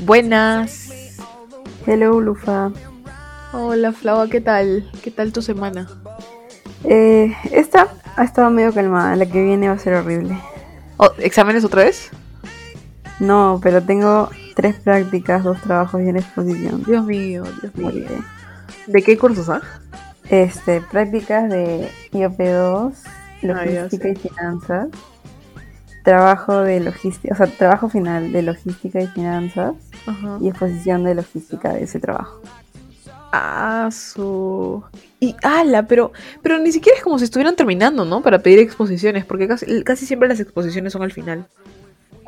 Buenas. Hello, Lufa. Hola, Flava, ¿qué tal? ¿Qué tal tu semana? Eh, esta ha estado medio calmada, la que viene va a ser horrible. Oh, ¿Exámenes otra vez? No, pero tengo tres prácticas, dos trabajos y una exposición. Dios mío, Dios mío. Moriré. ¿De qué cursos, ah? Este, prácticas de IOP2, Ah, logística sé. y finanzas. Trabajo de logística, o sea, trabajo final de logística y finanzas y exposición de logística de ese trabajo. Ah, su. Y ala, pero, pero ni siquiera es como si estuvieran terminando, ¿no? Para pedir exposiciones, porque casi, casi siempre las exposiciones son al final.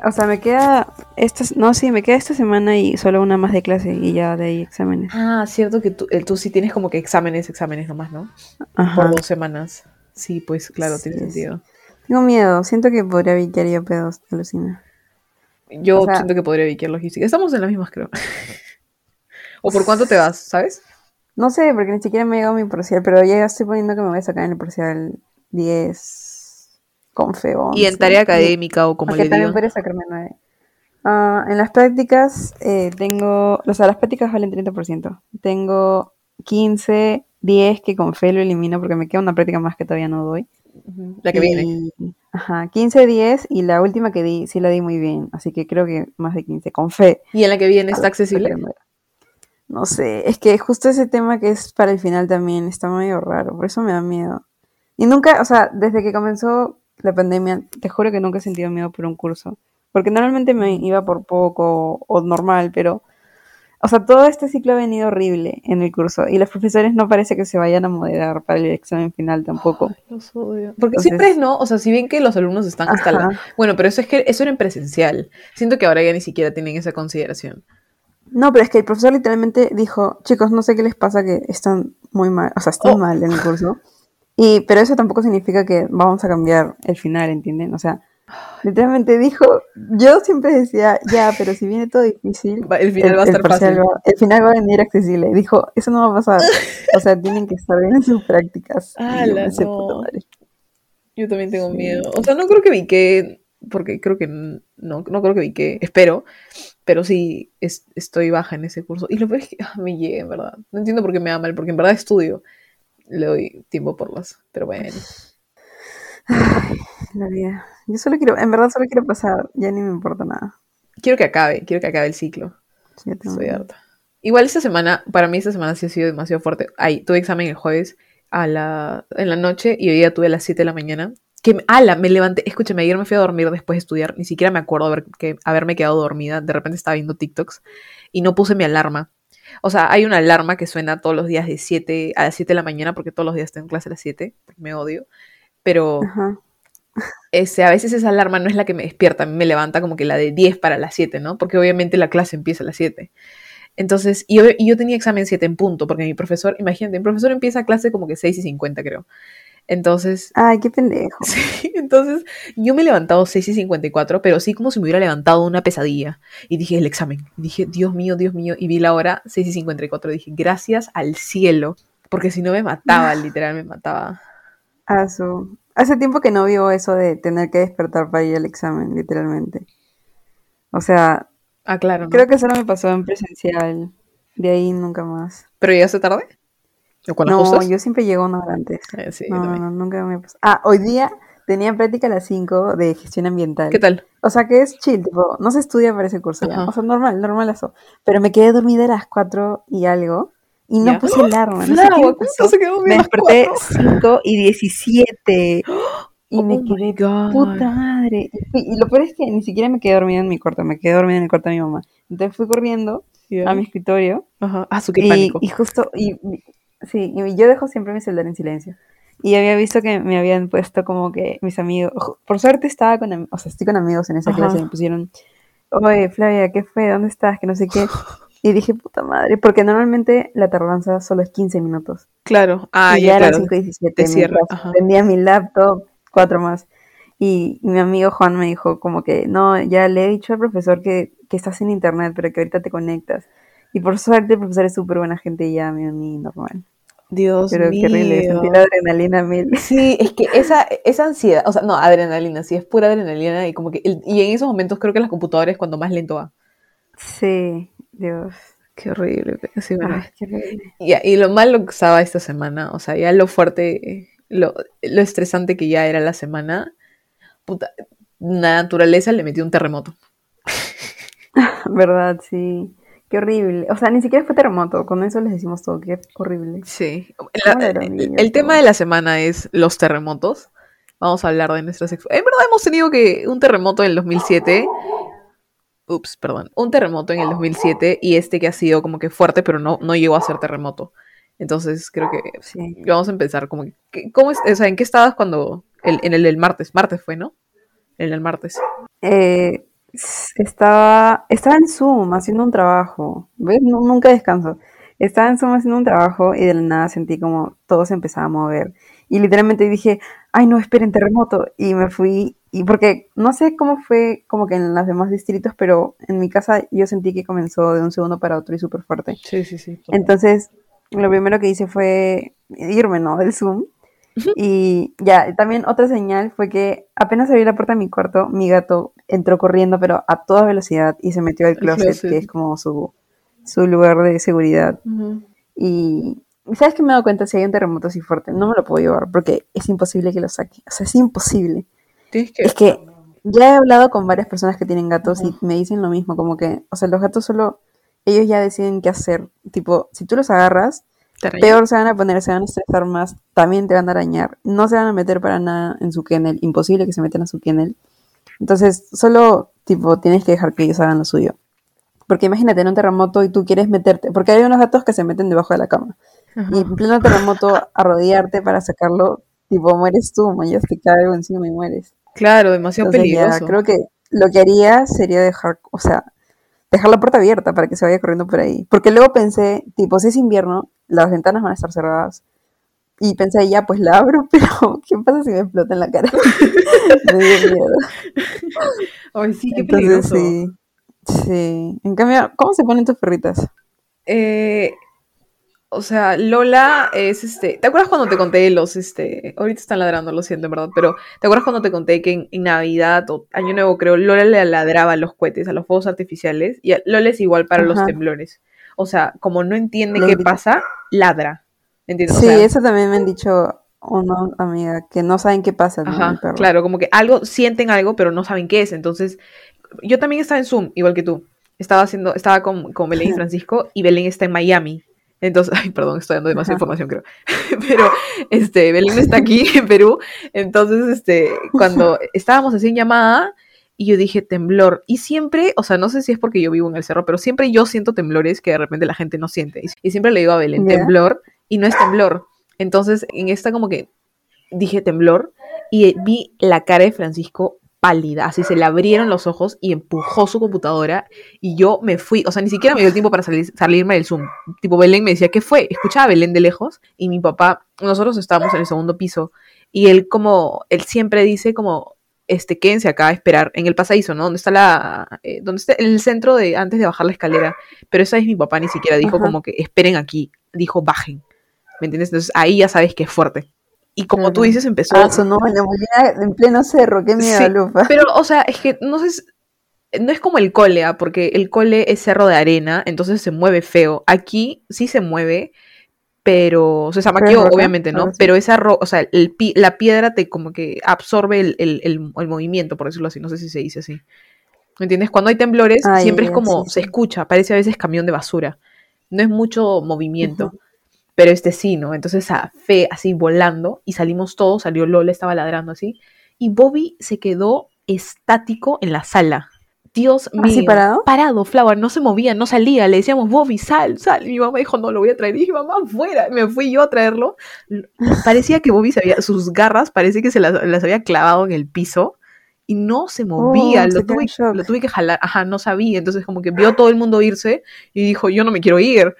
O sea, me queda esta, no, sí, me queda esta semana y solo una más de clase y ya de ahí exámenes. Ah, cierto que tú, tú sí tienes como que exámenes, exámenes nomás, ¿no? Ajá. Por dos semanas. Sí, pues claro, tiene Sí, sentido. Tengo miedo, siento que podría viquear IOP2, alucina. Yo O sea- siento que podría viquear logística. Estamos en las mismas, creo. ¿O por cuánto te vas, sabes? No sé, porque ni siquiera me llegado mi parcial, pero ya estoy poniendo que me voy a sacar en el parcial 10 con fe 11. Y en tarea académica o como le también digo. podría sacarme 9. Ah, en las prácticas eh, tengo, o sea, las prácticas valen 30%. Tengo 15, 10 que con fe lo elimino porque me queda una práctica más que todavía no doy. La que viene. Y- Ajá, 15, 10 y la última que di, sí la di muy bien, así que creo que más de 15, con fe. ¿Y en la que viene está ver, accesible? No sé, es que justo ese tema que es para el final también está medio raro, por eso me da miedo. Y nunca, o sea, desde que comenzó la pandemia, te juro que nunca he sentido miedo por un curso. Porque normalmente me iba por poco o normal, pero, o sea, todo este ciclo ha venido horrible en el curso y los profesores no parece que se vayan a moderar para el examen final tampoco. Ay, los odio. Porque Entonces- siempre es no, o sea, si bien que los alumnos están hasta la... Bueno, pero eso es que eso era en presencial. Siento que ahora ya ni siquiera tienen esa consideración. No, pero es que el profesor literalmente dijo, chicos, no sé qué les pasa que están muy mal, o sea, están Oh. mal en el curso. Y, pero eso tampoco significa que vamos a cambiar el final, ¿entienden? O sea, literalmente dijo, yo siempre decía, ya, pero si viene todo difícil, El final va a estar fácil. va- el final va a venir accesible. Dijo, eso no va a pasar. O sea, tienen que estar bien en sus prácticas. Y yo pensé, no. Yo también tengo Sí. miedo. O sea, no creo que vique, porque creo que no, no creo que vique, espero, pero sí es- estoy baja en ese curso. Y lo peor es que ah, me llega, en verdad. No entiendo por qué me da mal, porque en verdad estudio. Le doy tiempo por las, pero bueno. La vida. Yo solo quiero, en verdad solo quiero pasar, ya ni me importa nada. Quiero que acabe, quiero que acabe el ciclo. Sí, Estoy harta. Igual esta semana, para mí esta semana sí ha sido demasiado fuerte. Ay, tuve examen el jueves a la, en la noche y hoy día tuve a las 7 de la mañana. Que, ala, me levanté, escúchame, ayer me fui a dormir después de estudiar, ni siquiera me acuerdo haber, que, haberme quedado dormida, de repente estaba viendo TikToks y no puse mi alarma. O sea, hay una alarma que suena todos los días de 7 a las 7 de la mañana, porque todos los días tengo clase a las 7, porque me odio. Pero Ajá. ese, a veces esa alarma no es la que me despierta, a mí me levanta como que la de 10 para las 7, ¿no? Porque obviamente la clase empieza a las 7. Entonces, y yo, y yo tenía examen 7 en punto, porque mi profesor, imagínate, mi profesor empieza clase como que 6 y 50, creo. Entonces, Ay, qué pendejo. sí, entonces yo me he levantado 6 y 54, pero sí como si me hubiera levantado una pesadilla. Y dije, el examen. Y dije, Dios mío, Dios mío. Y vi la hora 6 y 54. Dije, gracias al cielo, porque si no me mataba, literal, me mataba. Su- Hace tiempo que no vivo eso de tener que despertar para ir al examen, literalmente. O sea, Ah, claro. ¿no? creo que solo me pasó en presencial. De ahí nunca más. ¿Pero llegaste tarde? ¿O con las No, yo siempre llego una hora antes. Eh, sí, No, no, nunca me pasó. Ah, hoy día tenía práctica a las 5 de gestión ambiental. ¿Qué tal? O sea, que es chill, tipo, no se estudia para ese curso ya. O sea, normal, normal eso. Pero me quedé dormida a las 4 y algo. Y no ¿Ya? puse alarma. No sé qué ¿cómo pasó. se quedó Me desperté cuatro? 5 y 17. Y Oh me quedé puta madre. Y, fui- y lo peor es que ni siquiera me quedé dormida en mi cuarto, me quedé dormida en el cuarto de mi mamá. Entonces fui corriendo a mi escritorio Ajá. Ah, su qué y, pánico. y justo, y, sí, y yo dejo siempre mi celular en silencio. Y había visto que me habían puesto como que mis amigos, por suerte estaba con, o sea, estoy con amigos en esa Ajá. clase me pusieron, oye, Flavia, ¿qué fue? ¿Dónde estás? Que no sé qué. Y dije, puta madre, porque normalmente la tardanza solo es 15 minutos. Claro. Ah, y ya, ya claro. 5 y 17. Te cierra, mientras. Prendía mi laptop, cuatro más. Y, y mi amigo Juan me dijo como que, no, ya le he dicho al profesor que, que estás en internet, pero que ahorita te conectas. Y por suerte el profesor es súper buena gente y ya me uní normal. Dios Pero mío. qué sentí la adrenalina mil. Sí, es que esa, esa ansiedad, o sea, no, adrenalina, sí, es pura adrenalina y como que, el- y en esos momentos creo que la computadora es cuando más lento va. Sí, Dios. Qué horrible. Sí, bueno. Ah, qué horrible. Y lo malo que estaba esta semana, o sea, ya lo fuerte, lo, lo estresante que ya era la semana, puta, la naturaleza le metió un terremoto. ¿Verdad? Sí. Qué horrible. O sea, ni siquiera fue terremoto. Con eso les decimos todo. Qué horrible. Sí. ¿Cómo La- le habrán el, tema de la semana es los terremotos. Vamos a hablar de nuestras... En verdad hemos tenido que un terremoto en el 2007. Ups, perdón. Un terremoto en el 2007 y este que ha sido como que fuerte, pero no, no llegó a ser terremoto. Entonces creo que Sí. vamos a empezar como que... ¿qué- ¿Cómo es? O sea, ¿en qué estabas cuando... el- en el del martes? Martes fue, ¿no? En el martes. Eh, estaba, estaba en Zoom haciendo un trabajo. ¿Ves? Nu- nunca descanso. Estaba en Zoom haciendo un trabajo y de la nada sentí como todo se empezaba a mover. Y literalmente dije, ay no, esperen, terremoto. Y me fui, y porque no sé cómo fue como que en los demás distritos, pero en mi casa yo sentí que comenzó de un segundo para otro y súper fuerte. Sí, sí, sí. Entonces, lo primero que hice fue irme, ¿no? Del Zoom. Y ya, también otra señal fue que apenas abrí la puerta de mi cuarto, mi gato entró corriendo, pero a toda velocidad, y se metió al closet, closet. que es como su, su lugar de seguridad. Y ¿sabes que me he dado cuenta? Si hay un terremoto así fuerte, no me lo puedo llevar, porque es imposible que lo saque. O sea, es imposible. Tienes que... Es que ya he hablado con varias personas que tienen gatos y me dicen lo mismo, como que, o sea, los gatos solo, ellos ya deciden qué hacer. Tipo, si tú los agarras, peor se van a poner, se van a estresar más, también te van a arañar, no se van a meter para nada en su kennel, imposible que se metan a su kennel. Entonces, solo, tipo, tienes que dejar que ellos hagan lo suyo. Porque imagínate en un terremoto y tú quieres meterte, porque hay unos gatos que se meten debajo de la cama. Ajá. Y en pleno terremoto, arrodillarte para sacarlo, tipo, mueres tú, ya te cae algo encima y mueres. Claro, demasiado Entonces ya, peligroso. creo que lo que haría sería dejar, o sea, dejar la puerta abierta para que se vaya corriendo por ahí. Porque luego pensé, tipo, si es invierno, las ventanas van a estar cerradas. Y pensé, ya, pues la abro, pero ¿qué pasa si me explota en la cara? me dio miedo. Ay, sí, qué Entonces, peligroso. sí. Sí. En cambio, ¿cómo se ponen tus perritas? Eh, o sea, Lola es este. ¿Te acuerdas cuando te conté los este? Ahorita están ladrando, lo siento, en verdad, pero ¿te acuerdas cuando te conté que en, en Navidad o Año Nuevo, creo, Lola le ladraba a los cohetes, a los fuegos artificiales? Y a- Lola es igual para los temblores. O sea, como no entiende qué pasa, ladra. ¿Entiendes? O Sí, sea, eso también me han dicho una amiga, que no saben qué pasa Ajá, perro. claro, como que algo, sienten algo, pero no saben qué es. Entonces, yo también estaba en Zoom, igual que tú. Estaba haciendo, estaba con, con Belén y Francisco, y Belén está en Miami. Entonces, ay, perdón, estoy dando demasiada Ajá. información, creo. Pero, este, Belén está aquí en Perú. Entonces, este, cuando estábamos así en llamada, y yo dije temblor. Y siempre, o sea, no sé si es porque yo vivo en el cerro, pero siempre yo siento temblores que de repente la gente no siente. Y, siempre le digo a Belén, temblor, y no es temblor. Entonces, en esta como que dije temblor, y vi la cara de Francisco pálida, así se le abrieron los ojos y empujó su computadora y yo me fui, o sea, ni siquiera me dio tiempo para salir, salirme del Zoom. Tipo, Belén me decía, ¿qué fue? Escuchaba a Belén de lejos y mi papá, nosotros estábamos en el segundo piso y él como, él siempre dice como, este, quédense acá a esperar en el pasadizo, ¿no? Donde está la, eh, donde está el centro de, antes de bajar la escalera, pero esa vez mi papá ni siquiera dijo Ajá. como que esperen aquí, dijo bajen, ¿me entiendes? Entonces ahí ya sabes que es fuerte. Y como tú dices, empezó Ah, sonó en la en pleno cerro, qué miedo, Sí, Lupa. pero, o sea, es que no sé, no es como el cole, ¿ah? porque el cole es cerro de arena, entonces se mueve feo. Aquí sí se mueve, pero se zamaqueó, roca? obviamente, ¿no? Pero esa ro o sea, el pi- la piedra te como que absorbe el, el- el- el movimiento, por decirlo así, no sé si se dice así. ¿Me entiendes? Cuando hay temblores, Ah, siempre es como, sí, se escucha, parece a veces camión de basura. No es mucho movimiento. Pero este sí, ¿no? Entonces a Fe así volando y salimos todos, salió Lola, estaba ladrando así. Y Bobby se quedó estático en la sala. Dios mío. ¿Así parado? Parado, Flower, no se movía, no salía. Le decíamos, Bobby, sal, sal. Y mi mamá dijo, no, lo voy a traer. Y dije, mamá, fuera. Me fui yo a traerlo. Parecía que Bobby se había, sus garras, parece que se las, las había clavado en el piso. Y no se movía, Oh, lo, se tuve, lo tuve que jalar, ajá, no sabía, entonces como que vio todo el mundo irse y dijo, yo no me quiero ir.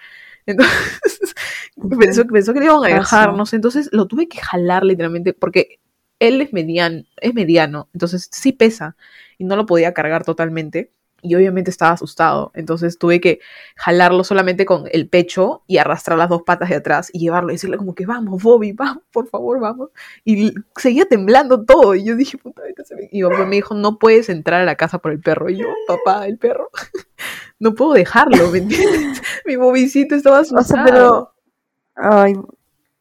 Entonces pensó, pensó que le iban a dejar, sí. no sé, entonces lo tuve que jalar literalmente porque él es mediano, es mediano, entonces sí pesa y no lo podía cargar totalmente y obviamente estaba asustado, entonces tuve que jalarlo solamente con el pecho y arrastrar las dos patas de atrás y llevarlo y decirle como que vamos, Bobby, vamos, por favor, vamos. Y seguía temblando todo y yo dije, puta, a hacer-". y mi papá me dijo, no puedes entrar a la casa por el perro y yo, papá, el perro. no puedo dejarlo, ¿me entiendes? Mi bobicito estaba O sea, asustado. pero. Ay,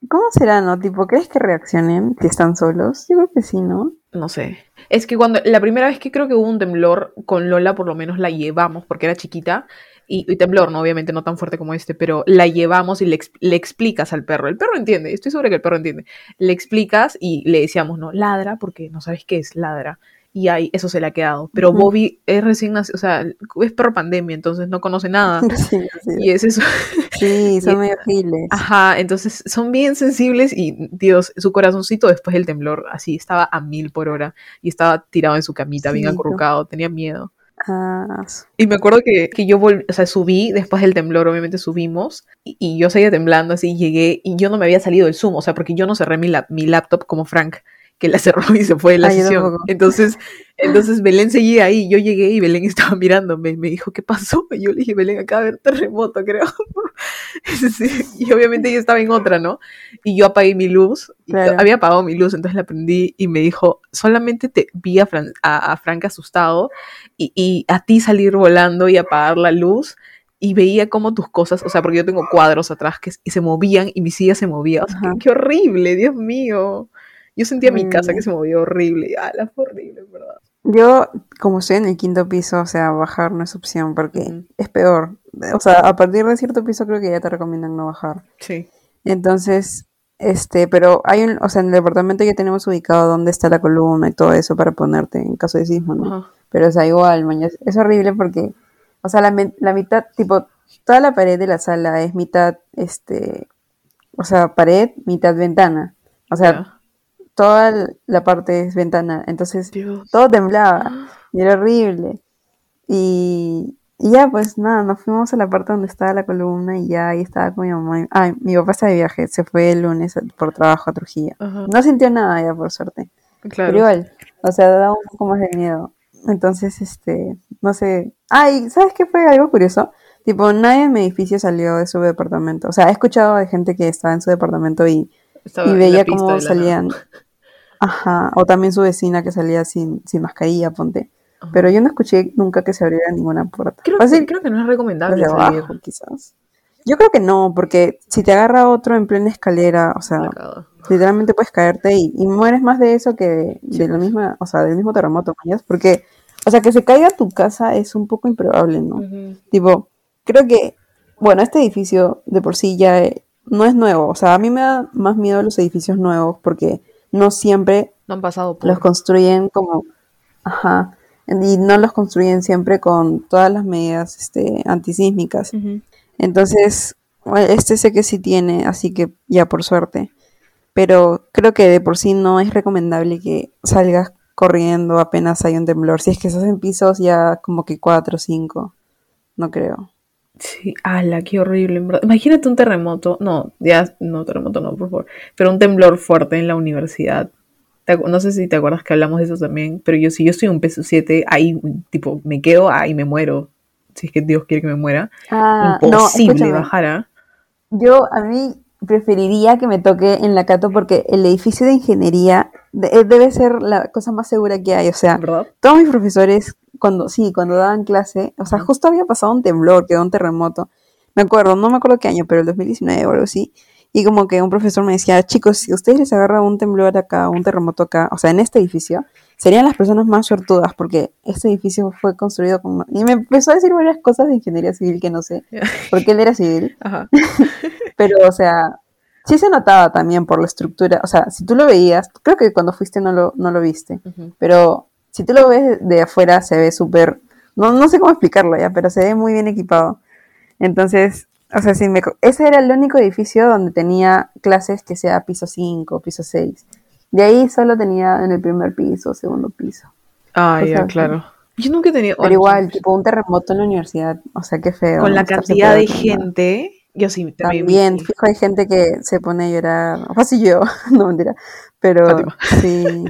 ¿cómo será, no? Tipo, ¿crees que reaccionen que están solos? Yo creo que sí, ¿no? No sé. Es que cuando la primera vez que creo que hubo un temblor con Lola, por lo menos la llevamos porque era chiquita. Y, y temblor, ¿no? Obviamente no tan fuerte como este, pero la llevamos y le, le explicas al perro. El perro entiende, estoy segura que el perro entiende. Le explicas y le decíamos, no, ladra porque no sabes qué es, ladra. Y ahí eso se le ha quedado. Pero. Bobby es recién nacido, o sea, es perro pandemia, entonces no conoce nada. Sí, sí. Y es eso. Sí, son y- medio giles. Ajá, entonces son bien sensibles y Dios, su corazoncito después del temblor, así estaba a mil por hora y estaba tirado en su camita, bien Sí, acurrucado, tenía miedo. Ah, Y me acuerdo que, que yo volví, o sea, subí después del temblor, obviamente subimos, y, y yo seguía temblando, así llegué, y yo no me había salido del Zoom, o sea, porque yo no cerré mi, lap- mi laptop como Frank, que la cerró y se fue de la yo sesión. Entonces, entonces Belén seguía ahí, yo llegué y Belén estaba mirándome, me dijo, ¿qué pasó? Y yo le dije, Belén, acaba de haber terremoto, creo. Y obviamente ella estaba en otra, ¿no? Y yo apagué mi luz, y había apagado mi luz, entonces la prendí y me dijo, solamente te vi a, Fran- a- a Frank asustado y, y a ti salir volando y apagar la luz y veía como tus cosas, o sea, porque yo tengo cuadros atrás que se movían y mi silla se movía, o sea, qué horrible, Dios mío. Yo sentía mi casa que Horrible. se movía horrible, ah, la fue horrible, ¿verdad? Yo, como estoy en el quinto piso, o sea, bajar no es opción porque es peor. O sea, a partir de cierto piso creo que ya te recomiendan no bajar. Sí. Entonces, este, pero hay un, o sea, en el departamento ya tenemos ubicado dónde está la columna y todo eso para ponerte en caso de sismo, ¿no? Ajá. Pero, o sea, igual, maña, es, horrible porque, o sea, la, la mitad, tipo, toda la pared de la sala es mitad, este, o sea, pared, mitad ventana. O sea. Toda la parte es ventana. Entonces, Dios. todo temblaba y era horrible. Y, y ya, pues nada, nos fuimos a la parte donde estaba la columna y ya ahí estaba con mi mamá. Ay, mi papá está de viaje, se fue el lunes por trabajo a Trujillo. Ajá. No sintió nada ya, por suerte. Claro. Pero igual, o sea, da un poco más de miedo. Entonces, este, no sé. Ay, ¿sabes qué fue algo curioso? Tipo, nadie en mi edificio salió de su departamento. O sea, he escuchado de gente que estaba en su departamento y, y veía cómo salían. nada. Ajá, o también su vecina que salía sin, sin mascarilla, ponte. Ajá. Pero yo no escuché nunca que se abriera ninguna puerta. Creo, Fácil, que, creo que no es recomendable salir. abajo, quizás. Yo creo que no, porque si te agarra otro en plena escalera, o sea, literalmente puedes caerte y, y mueres más de eso que de, de la misma, o sea, del mismo terremoto, ¿mañas? Porque, o sea, que se caiga tu casa es un poco improbable, ¿no? Ujú. Tipo, creo que, bueno, este edificio de por sí ya eh, no es nuevo, o sea, a mí me da más miedo los edificios nuevos porque no siempre No han pasado por. los construyen como, ajá, y no los construyen siempre con todas las medidas este, antisísmicas. Entonces, este sé que sí tiene, así que ya por suerte. Pero creo que de por sí no es recomendable que salgas corriendo apenas hay un temblor. Si es que estás en pisos ya como que 4 o 5, no creo. Sí, ala, qué horrible, en verdad. Imagínate un terremoto, no, ya, no, terremoto no, por favor, pero un temblor fuerte en la universidad. No sé si te acuerdas que hablamos de eso también, pero yo si yo en un peso 7, ahí, tipo, me quedo ahí me muero. Si es que Dios quiere que me muera. Ah, no, Imposible escúchame. bajar. Yo a mí preferiría que me toque en la Cato porque el edificio de ingeniería eh, debe ser la cosa más segura que hay. O sea, ¿verdad? todos mis profesores, cuando sí, cuando daban clase, o sea, justo había pasado un temblor, quedó un terremoto. Me acuerdo, no me acuerdo qué año, pero el 2019 o algo así. Y como que un profesor me decía, chicos, si ustedes les agarra un temblor acá, un terremoto acá, o sea, en este edificio, serían las personas más suertudas porque este edificio fue construido con... Y me empezó a decir varias cosas de ingeniería civil que no sé, porque él era civil. Ajá. Pero, o sea, sí se notaba también por la estructura. O sea, si tú lo veías, creo que cuando fuiste no lo, no lo viste. Pero si tú lo ves de afuera, se ve súper. No, no sé cómo explicarlo ya, pero se ve muy bien equipado. Entonces, o sea, sí me, ese era el único edificio donde tenía clases que sea piso 5, piso 6. De ahí solo tenía en el primer piso, segundo piso. Ah, ya, claro. Yo nunca he tenido. Pero igual, tipo un terremoto en la universidad. O sea, qué feo. con la cantidad de gente, yo sí también. También, fijo, hay gente que se pone a llorar. O así yo, no mentira. Pero Fátima. sí.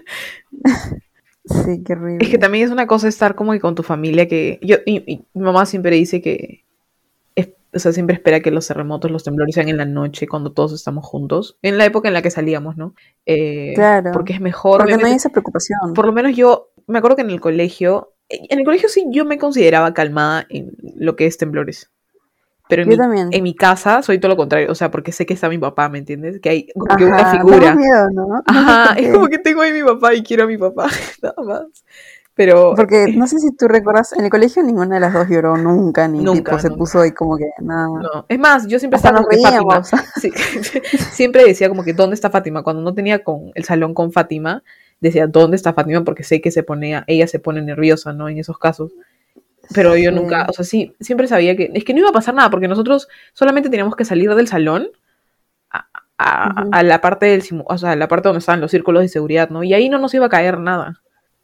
sí, qué horrible. Es que también es una cosa estar como que con tu familia que yo y, y mi mamá siempre dice que o sea, siempre espera que los terremotos, los temblores sean en la noche cuando todos estamos juntos, en la época en la que salíamos, ¿no? Eh, Claro. Porque es mejor, Porque no hay esa preocupación. por lo menos yo me acuerdo que en el colegio en el colegio sí yo me consideraba calmada en lo que es temblores. Pero en, Yo mi, también. en mi casa soy todo lo contrario, o sea, porque sé que está mi papá, ¿me entiendes? Que hay como que Ajá, una figura. miedo, ¿no? Ajá, es como que tengo ahí mi papá y quiero a mi papá, nada más. Pero Porque no sé si tú recuerdas, en el colegio ninguna de las dos lloró nunca, ni Nunca, tipo se puso ahí como que nada. no, es más, yo siempre Hasta estaba que Fátima. Sí, siempre decía como que ¿dónde está Fátima? Cuando no tenía con el salón con Fátima, decía ¿dónde está Fátima? Porque sé que se ponía, ella se pone nerviosa, ¿no? En esos casos. Pero yo nunca, o sea, sí, siempre sabía que es que no iba a pasar nada porque nosotros solamente teníamos que salir del salón a, a- Ujú. a la parte del o sea, a la parte donde estaban los círculos de seguridad, ¿no? Y ahí no nos iba a caer nada.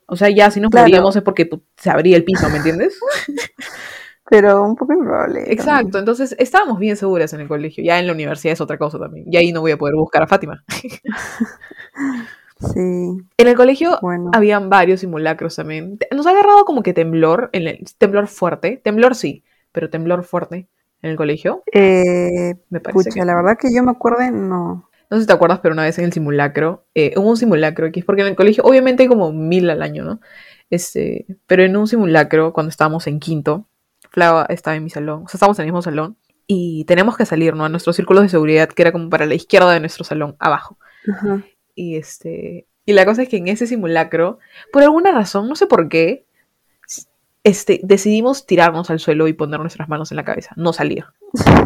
O sea, ya si nos Claro. moríamos es porque se abría el piso, ¿me entiendes? Pero un poco improbable. también. Exacto, entonces estábamos bien seguras en el colegio. Ya en la universidad es otra cosa también. Y ahí no voy a poder buscar a Fátima. Sí, En el colegio bueno. habían varios simulacros también. Nos ha agarrado como que temblor, en el, temblor fuerte. Temblor sí, pero temblor fuerte en el colegio. Eh, Me parece pucha, que la verdad que yo me acuerde, no. No sé si te acuerdas, pero una vez en el simulacro, eh, hubo un simulacro, que es porque en el colegio obviamente hay como mil al año, ¿no? Este, pero en un simulacro, cuando estábamos en quinto, Flava estaba en mi salón, o sea, estábamos en el mismo salón, y tenemos que salir, ¿no? A nuestros círculos de seguridad, que era como para la izquierda de nuestro salón, abajo. Ajá. Y este, y la cosa es que en ese simulacro, por alguna razón, no sé por qué, este, decidimos tirarnos al suelo y poner nuestras manos en la cabeza, no salir.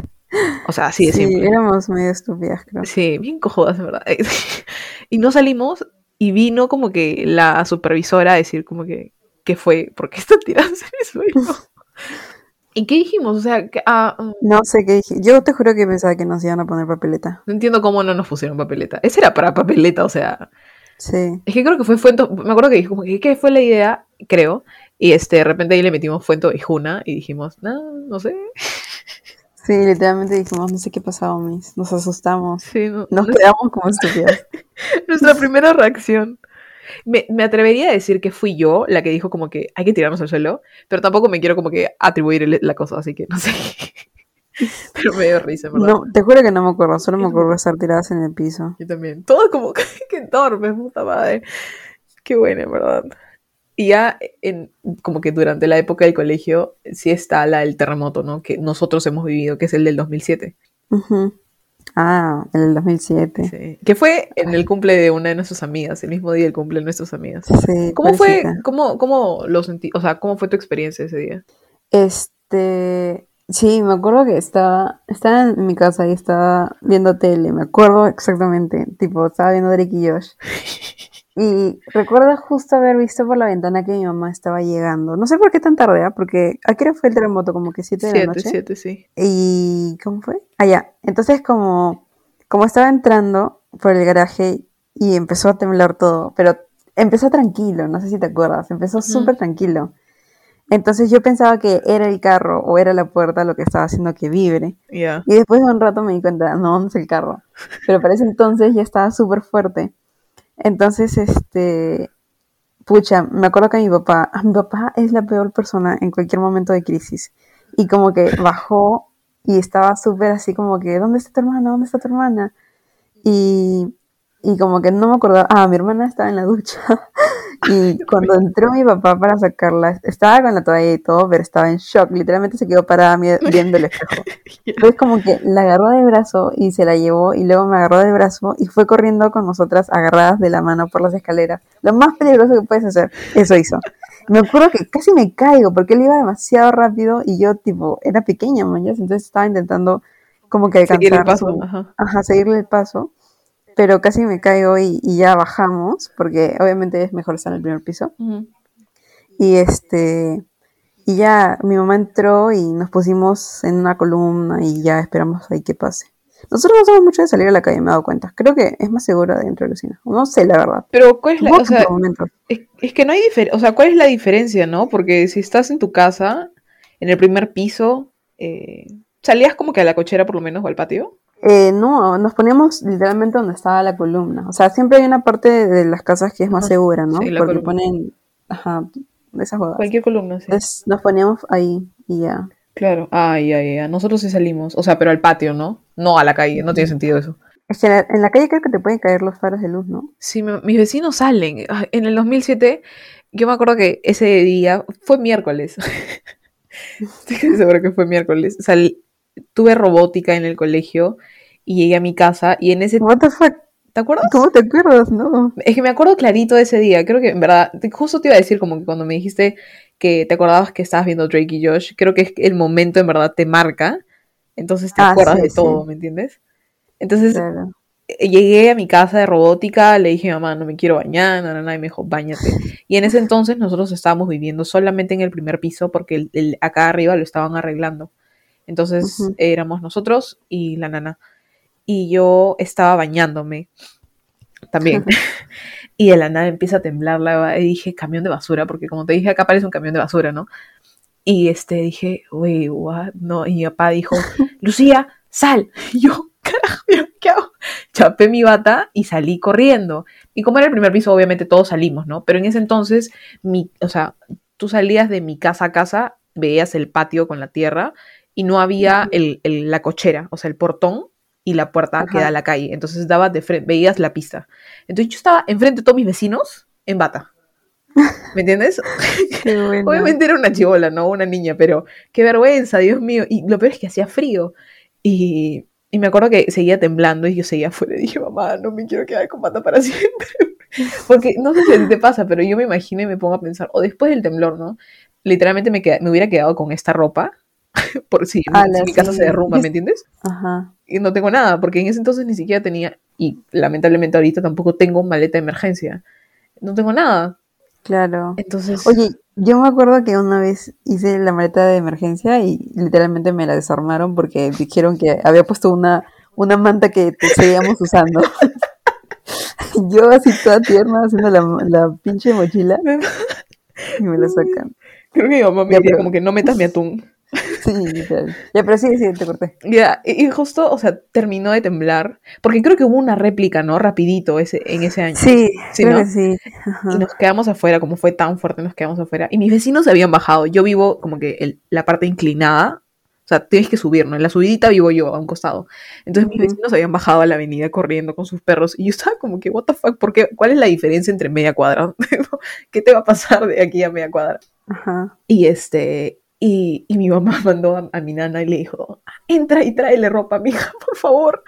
O sea, así de Sí, simple. éramos medio estúpidas, creo. Sí, bien cojudas, en verdad. y no salimos y vino como que la supervisora a decir como que, ¿qué fue? ¿Por qué están tirándose suelo? ¿Y qué dijimos? O sea, que- ah, mm, No sé qué dije. Yo te juro que pensaba que nos iban a poner papeleta. no entiendo cómo no nos pusieron papeleta. Ese era para papeleta, o sea, Sí. es que creo que fue Fuento, me acuerdo que dijo como que, ¿qué fue la idea? Creo. Y este, de repente ahí le metimos Fuento y Juna y dijimos, no, no sé. Sí, literalmente dijimos, no sé qué pasaba, mis. Nos asustamos. Sí, no- Nos quedamos como estúpidas. Nuestra primera reacción. Me, me atrevería a decir que fui yo la que dijo como que hay que tirarnos al suelo, pero tampoco me quiero como que atribuir la cosa, así que no sé. pero me dio risa, ¿verdad? No, te juro que no me acuerdo. Solo me acuerdo estar tiradas en el piso. Yo también. Todo como que, que torpe, puta madre. Qué bueno, en verdad. Y ya en, como que durante la época del colegio sí está la del terremoto, ¿no? Que nosotros hemos vivido, que es el del 2007. Ujú. Ah, en el 2007. Sí. Que fue en el cumple de una de nuestras amigas, el mismo día del cumple de nuestras amigas. Sí, ¿Cómo fue, cómo, cómo lo sentí, o sea, cómo fue tu experiencia ese día? Este, sí, me acuerdo que estaba, estaba en mi casa y estaba viendo tele, me acuerdo exactamente, tipo, estaba viendo Drake y Josh. Y recuerdo justo haber visto por la ventana que mi mamá estaba llegando. No sé por qué tan tarde, ¿ah? porque ¿a qué hora fue el terremoto? Como que 7 de la Siete, noche. siete, sí. ¿Y cómo fue? Ah, ya. Entonces, como, como estaba entrando por el garaje y empezó a temblar todo, pero empezó tranquilo, no sé si te acuerdas, empezó Ujú. súper tranquilo. Entonces yo pensaba que era el carro o era la puerta lo que estaba haciendo que vibre. Ya. Y después de un rato me di cuenta, no, no es el carro. Pero para ese entonces ya estaba súper fuerte. Entonces, este, pucha, me acuerdo que mi papá, mi papá es la peor persona en cualquier momento de crisis. Y como que bajó y estaba súper así como que, ¿dónde está tu hermana? ¿Dónde está tu hermana? Y, y como que no me acordaba, ah, mi hermana estaba en la ducha. Y cuando entró mi papá para sacarla, estaba con la toalla y todo, pero estaba en shock. Literalmente se quedó parada viendo el espejo. Entonces como que la agarró del brazo y se la llevó y luego me agarró del brazo y fue corriendo con nosotras agarradas de la mano por las escaleras. Lo más peligroso que puedes hacer, eso hizo. Me acuerdo que casi me caigo porque él iba demasiado rápido y yo tipo era pequeña, mañas, entonces estaba intentando como que alcanzar Seguir el paso. su- Ajá. ajá, seguirle el paso, pero casi me caigo y, y ya bajamos porque obviamente es mejor estar en el primer piso. Y este, y ya mi mamá entró y nos pusimos en una columna y ya esperamos ahí que pase. Nosotros no somos mucho de salir a la calle, me he dado cuenta. Creo que es más seguro adentro de Lucina. No sé, la verdad. Pero, ¿cuál es la, o que sea, es que no hay diferencia, o sea, ¿cuál es la diferencia, no? Porque si estás en tu casa, en el primer piso, eh, ¿salías como que a la cochera por lo menos o al patio? Eh, no, nos poníamos literalmente donde estaba la columna. O sea, siempre hay una parte de las casas que es más Ajá, segura, ¿no? sí, la Porque columna. ponen, ajá, de esas huevas. Cualquier columna, sí. Entonces nos poníamos ahí y ya. Claro. Ay, ay, ay. Nosotros sí salimos. O sea, pero al patio, ¿no? No a la calle. No tiene sentido eso. Es que en la, en la calle creo que te pueden caer los faros de luz, ¿no? Sí, me- mis vecinos salen. En el 2007 yo me acuerdo que ese día fue miércoles. Estoy seguro que fue miércoles. O sea, tuve robótica en el colegio y llegué a mi casa y en ese... What the fuck? ¿Te acuerdas? ¿Cómo te acuerdas? No. Es que me acuerdo clarito de ese día. Creo que en verdad, justo te iba a decir como que cuando me dijiste que te acordabas que estabas viendo Drake y Josh, creo que es el momento en verdad te marca. Entonces te Ah, acuerdas sí, de todo. ¿me entiendes? Entonces Claro. eh, llegué a mi casa de robótica, le dije, mamá, no me quiero bañar, na, na, na", y me dijo, bañate. Y en ese entonces nosotros estábamos viviendo solamente en el primer piso porque el, el- acá arriba lo estaban arreglando. Entonces éramos nosotros y la nana. Y yo estaba bañándome también. y de la nada empieza a temblar la y dije, camión de basura, porque como te dije, acá parece un camión de basura, ¿no? Y este dije, wey, what? No, y mi papá dijo, Lucía, sal. Y yo, carajo, ¿y ahora ¿qué hago? Chapé mi bata y salí corriendo. Y como era el primer piso, obviamente todos salimos, ¿no? Pero en ese entonces, mi, o sea, tú salías de mi casa a casa, veías el patio con la tierra y no había el, el- la cochera, o sea, el portón y la puerta que da a la calle. Entonces dabas de frente, veías la pista. Entonces yo estaba enfrente de todos mis vecinos en bata. ¿Me entiendes? Bueno. Obviamente era una chivola, no una niña, pero qué vergüenza, Dios mío. Y lo peor es que hacía frío. Y, y me acuerdo que seguía temblando y yo seguía afuera y dije, mamá, no me quiero quedar con bata para siempre. Porque no sé si a ti te pasa, pero yo me imagino y me pongo a pensar, o después del temblor, ¿no? Literalmente me, me hubiera quedado con esta ropa por si, mi- si mi casa se derrumba, ¿me entiendes? Ajá. Y no tengo nada, porque en ese entonces ni siquiera tenía, y lamentablemente ahorita tampoco tengo maleta de emergencia. No tengo nada. Claro. Entonces, Oye, yo me acuerdo que una vez hice la maleta de emergencia y literalmente me la desarmaron porque dijeron que había puesto una, una manta que seguíamos usando. yo así toda tierna haciendo la, la pinche mochila y me la sacan. creo que mi mamá me pero- como que no metas mi atún. Sí, literal. Ya, pero sí, sí, te corté. Ya, y y justo, o sea, terminó de temblar, porque creo que hubo una réplica, ¿no? Rapidito ese, en ese año. Sí, Sí, creo ¿no? que sí. Y Ajá. nos quedamos afuera, como fue tan fuerte, nos quedamos afuera. Y mis vecinos se habían bajado. Yo vivo como que el- la parte inclinada, o sea, tienes que subir, ¿no? En la subidita vivo yo a un costado. Entonces mis Ujú. vecinos habían bajado a la avenida corriendo con sus perros. Y yo estaba como que, what the fuck, ¿por qué? ¿cuál es la diferencia entre media cuadra? ¿Qué te va a pasar de aquí a media cuadra? Ajá. Y este, y, y mi mamá mandó a, a mi nana y le dijo, entra y tráele ropa a mi hija, por favor.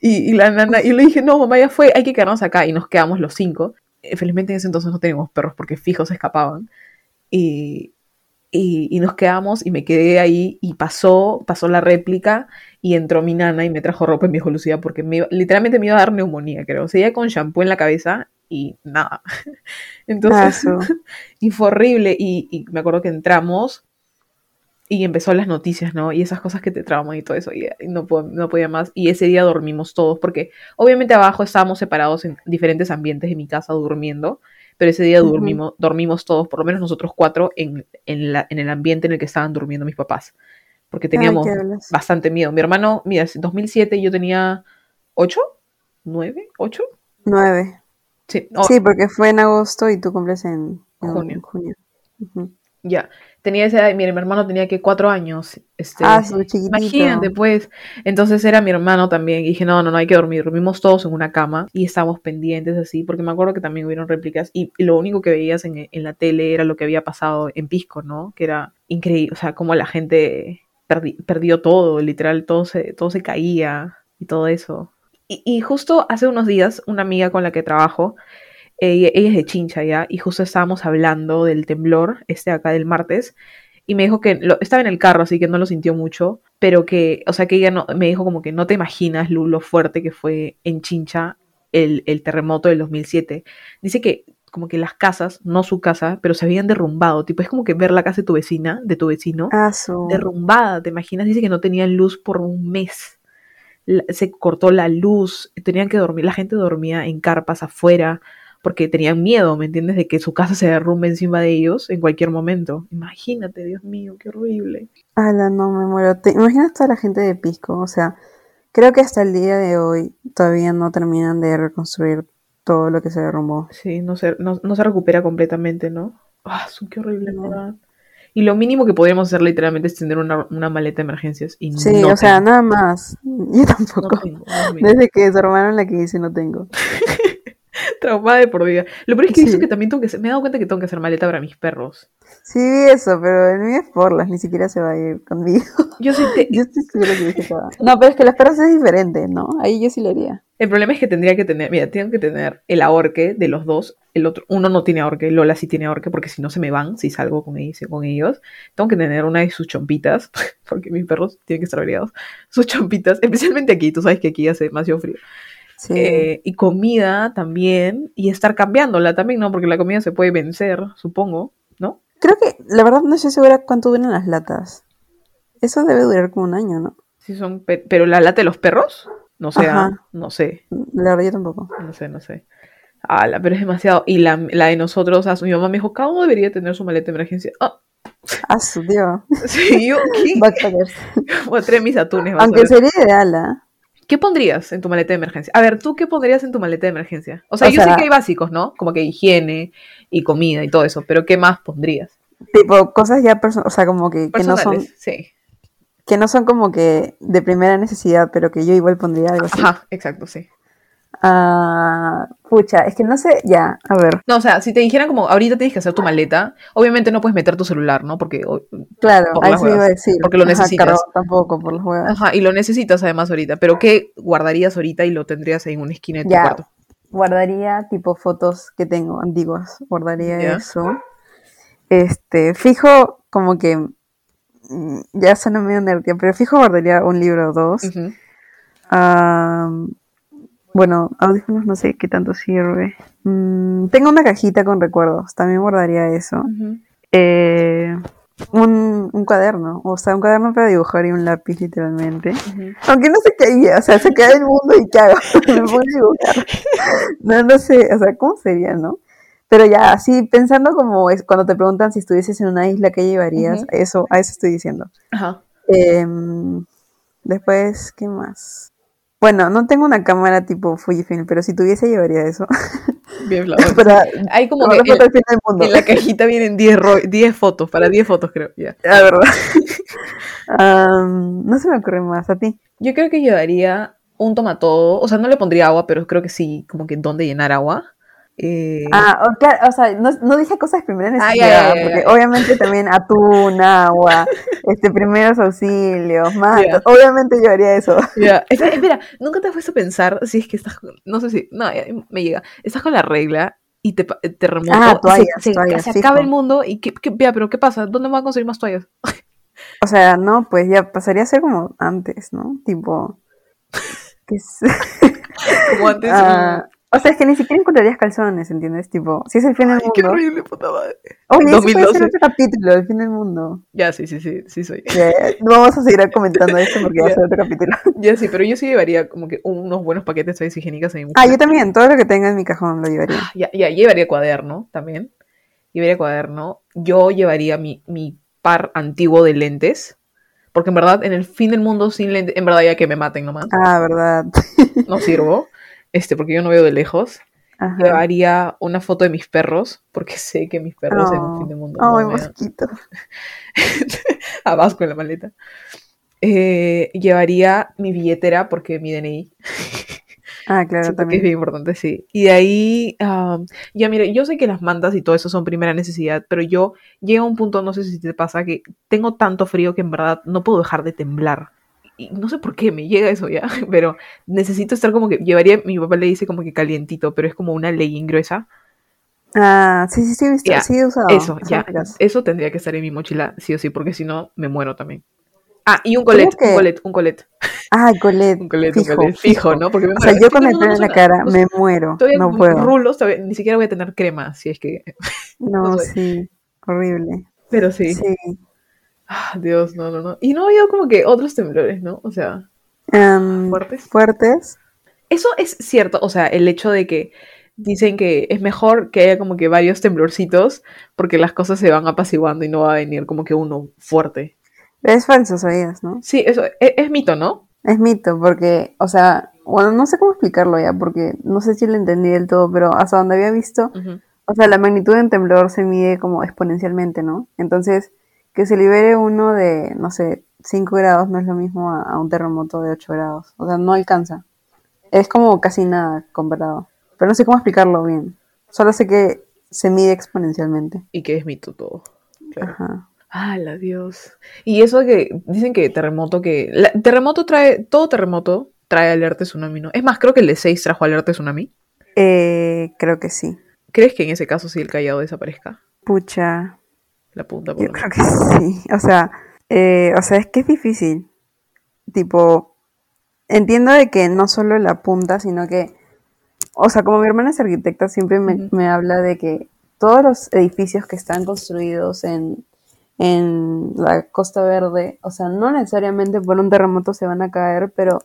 Y, y la nana, y le dije, no, mamá, ya fue, hay que quedarnos acá. Y nos quedamos los cinco. Eh, Felizmente en ese entonces no teníamos perros porque fijos se escapaban. Y, y, y nos quedamos y me quedé ahí y pasó, pasó la réplica y entró mi nana y me trajo ropa y me dijo Lucía porque me iba- literalmente me iba a dar neumonía, creo. O sea, con shampoo en la cabeza y nada. Entonces, su- y fue horrible. Y, y me acuerdo que entramos y empezó las noticias, ¿no? Y esas cosas que te trauman y todo eso. Y, no, no podía más. Y ese día dormimos todos, porque obviamente abajo estábamos separados en diferentes ambientes de mi casa durmiendo. Pero ese día dormimos, dormimos todos, por lo menos nosotros cuatro, en, en, la- en el ambiente en el que estaban durmiendo mis papás. Porque teníamos bastante miedo. Mi hermano, mira, en 2007 yo tenía 8, 9, 8. Nueve. Sí, no, Sí, porque fue en agosto y tú cumples en, en Junio. Ya, tenía esa edad, mira, mi hermano tenía que cuatro años. Este, Ah, su chiquitito. imagínate, pues. Entonces era mi hermano también. Y dije, no, no, no hay que dormir. Dormimos todos en una cama y estábamos pendientes así, porque me acuerdo que también hubieron réplicas. Y, y lo único que veías en, en la tele era lo que había pasado en Pisco, ¿no? Que era increíble. O sea, cómo la gente perdi- perdió todo, literal, todo se, todo se caía y todo eso. Y, y justo hace unos días, una amiga con la que trabajo, ella, ella es de Chincha ya, y justo estábamos hablando del temblor, este acá del martes, y me dijo que lo- estaba en el carro, así que no lo sintió mucho, pero que, o sea, que ella no, me dijo como que no te imaginas Lu, lo fuerte que fue en Chincha el, el terremoto del 2007. Dice que como que las casas, no su casa, pero se habían derrumbado, tipo, es como que ver la casa de tu vecina, de tu vecino, Ah, derrumbada, ¿te imaginas? Dice que no tenían luz por un mes. La- se cortó la luz, tenían que dormir, la gente dormía en carpas afuera porque tenían miedo, ¿me entiendes? De que su casa se derrumbe encima de ellos en cualquier momento. Imagínate, Dios mío, qué horrible. Ala, no me muero. ¿Te imaginas toda la gente de Pisco? O sea, creo que hasta el día de hoy todavía no terminan de reconstruir todo lo que se derrumbó. Sí, no se, no, no se recupera completamente, ¿no? Ah, su, qué horrible, No. ¿verdad? Y lo mínimo que podríamos hacer literalmente es tener una, una maleta de emergencias. Y Sí, no o sea, tengo, nada más. Yo no tampoco. tengo. Desde que desarmaron la que hice no tengo. Traumada de por vida. Lo peor es que Sí. hizo que también tengo que hacer, me he dado cuenta que tengo que hacer maleta para mis perros. Sí, eso, pero el mío es Porlas, ni siquiera se va a ir conmigo. Yo soy te- Yo estoy segura que. No, pero es que los perros es diferente, ¿no? Ahí yo sí lo haría. El problema es que tendría que tener, mira, tengo que tener el ahorque de los dos. El otro, uno no tiene ahorque, Lola sí tiene ahorque porque si no se me van, si salgo con ellos, con ellos. Tengo que tener una de sus chompitas, porque mis perros tienen que estar abrigados. Sus chompitas, especialmente aquí, tú sabes que aquí hace demasiado frío. Sí. Eh, y comida también, y estar cambiándola también, ¿no? Porque la comida se puede vencer, supongo, ¿no? Creo que, la verdad, no estoy segura cuánto duran las latas. Eso debe durar como un año, ¿no? Sí son, pe- pero la lata de los perros, no sé, Ajá. ah, no sé. La verdad, yo tampoco. No sé, no sé. Ala, pero es demasiado. Y la, la de nosotros, ah, mi mamá me dijo, cada uno debería tener su maleta de emergencia. Ah, Ah, su Dios. sí, yo. Voy a traer mis atunes. a Aunque sería ideal, ¿ah? ¿Qué pondrías en tu maleta de emergencia? A ver, ¿tú qué pondrías en tu maleta de emergencia? O sea, O yo sé que hay básicos, ¿no? Como que higiene y comida y todo eso, pero ¿qué más pondrías? Tipo, cosas ya personales, o sea, como que, que no son, sí. que no son como que de primera necesidad, pero que yo igual pondría algo así. Ajá, exacto, sí. Ah, pucha, es que no sé, ya, a ver. No, o sea, si te dijeran como, ahorita tienes que hacer tu maleta, obviamente no puedes meter tu celular, ¿no? Porque, Claro, Por ahí sí iba a decir. porque lo Ajá, necesitas. carro tampoco, por las huevas. ajá, y lo necesitas además ahorita, pero ¿qué guardarías ahorita y lo tendrías en una esquina de tu Ya. cuarto? Guardaría tipo fotos que tengo antiguas, guardaría eso. Este, fijo como que, mm, ya suena medio nerdia, pero fijo guardaría un libro o dos. Ah, bueno, audífonos no sé qué tanto sirve. Mm, tengo una cajita con recuerdos, también guardaría eso. Eh, un, un cuaderno, o sea, un cuaderno para dibujar y un lápiz literalmente. Aunque no sé qué haría, o sea, se cae el mundo y qué hago, me pongo a dibujar. No, no sé, o sea, ¿cómo sería, no? Pero ya, así pensando como es cuando te preguntan si estuvieses en una isla, ¿qué llevarías? Eso, a eso estoy diciendo. Ajá. Em, después, ¿qué más? Bueno, no tengo una cámara tipo Fujifilm, pero si tuviese llevaría eso. Bien, Flavor. para Hay como que fin del mundo. en la cajita vienen 10, ro- 10 fotos, para 10 fotos creo, ya. La verdad. Am, no se me ocurre más, a ti. Yo creo que llevaría un tomatodo, o sea, no le pondría agua, pero creo que sí, como que dónde llenar agua. Eh, Ah, o, claro, o sea, no, no dije cosas necesidad, ya, ya, ya, porque obviamente también atún, agua, este, primeros auxilios, Ya. obviamente yo haría eso. ya. Espera, espera, nunca te puesto a pensar si es que estás, con- no sé si, no, me llega, estás con la regla y te, pa- terremoto, Ah, se- toallas, se, toallas, se fijo. acaba el mundo y, ¿qué, qué- ya, pero ¿qué pasa? ¿Dónde voy a conseguir más toallas? O sea, no, pues ya pasaría a ser como antes, ¿no? Tipo, que es- Como antes. Ah, o sea, es que ni siquiera encontrarías calzones, ¿entiendes? Tipo, si es el fin del Ay, qué mundo. horrible, puta madre. Oye, eso puede 2012. ser otro capítulo, el fin del mundo. Ya, sí, sí, sí, sí soy. Ya, ya, no vamos a seguir comentando esto porque va a ser otro capítulo. Ya sí, pero yo sí llevaría como que unos buenos paquetes de higiénicas mi Ah, yo también, todo lo que tenga en mi cajón lo llevaría. Ah, Ya, ya, llevaría cuaderno también. Llevaría cuaderno. Yo llevaría mi, mi par antiguo de lentes. Porque en verdad, en el fin del mundo sin lentes, en verdad ya que me maten nomás. Ah, verdad. No sirvo. Este, porque yo no veo de lejos. Ajá. Llevaría una foto de mis perros. Porque sé que mis perros en un Oh. fin del mundo. Ay, dan. mosquito. a Vasco en la maleta. Eh, llevaría mi billetera porque mi DNI. Ah, claro, Siento que es también. bien importante, sí. Y de ahí, ya mire, yo sé que las mantas y todo eso son primera necesidad, pero yo llego a un punto, no sé si te pasa, que tengo tanto frío que en verdad no puedo dejar de temblar. Y no sé por qué me llega eso ya, pero necesito estar como que, llevaría, mi papá le dice como que calientito, pero es como una legging gruesa. Ah, sí, sí, sí, he visto, sí he usado. Eso, ya, eso tendría que estar en mi mochila, sí o sí, porque si no, me muero también. Ah, y un colet, que- un colet, un colet, Ah, Colette. un colet, fijo, un colet, fijo, ¿no? Porque me O sea, yo con el pelo en la cara me muero. Todavía No puedo. rulos, todavía- ni siquiera voy a tener crema, si es que... No, no sé. sí. Horrible. Pero sí. Sí. Ah, Dios, no, no, no. Y no ha habido como que otros temblores, ¿no? O sea, Em, fuertes. fuertes. Eso es cierto, o sea, el hecho de que dicen que es mejor que haya como que varios temblorcitos porque las cosas se van apaciguando y no va a venir como que uno fuerte. Es falso, ¿sabías, no? Sí, eso es, es mito, ¿no? Es mito, porque, o sea, bueno, no sé cómo explicarlo ya, porque no sé si lo entendí del todo, pero hasta donde había visto, o sea, la magnitud de un temblor se mide como exponencialmente, ¿no? Entonces, que se libere uno de, no sé, 5 grados no es lo mismo a, a un terremoto de 8 grados. O sea, no alcanza. Es como casi nada comparado. pero no sé cómo explicarlo bien. Solo sé que se mide exponencialmente. Y que es mito todo. Claro. Ajá. ¡Hala, Dios! Y eso de que dicen que terremoto que... la- terremoto trae... Todo terremoto trae alerta de tsunami, ¿no? Es más, creo que el de 6 trajo alerta de tsunami. Eh, creo que sí. ¿Crees que en ese caso sí el callado desaparezca? Pucha, La punta por yo creo que sí. O sea, eh, o sea, es que es difícil. Tipo, entiendo de que no solo la punta, sino que, o sea, como mi hermana es arquitecta, siempre me, me habla de que todos los edificios que están construidos en, en la Costa Verde, o sea, no necesariamente por un terremoto se van a caer, pero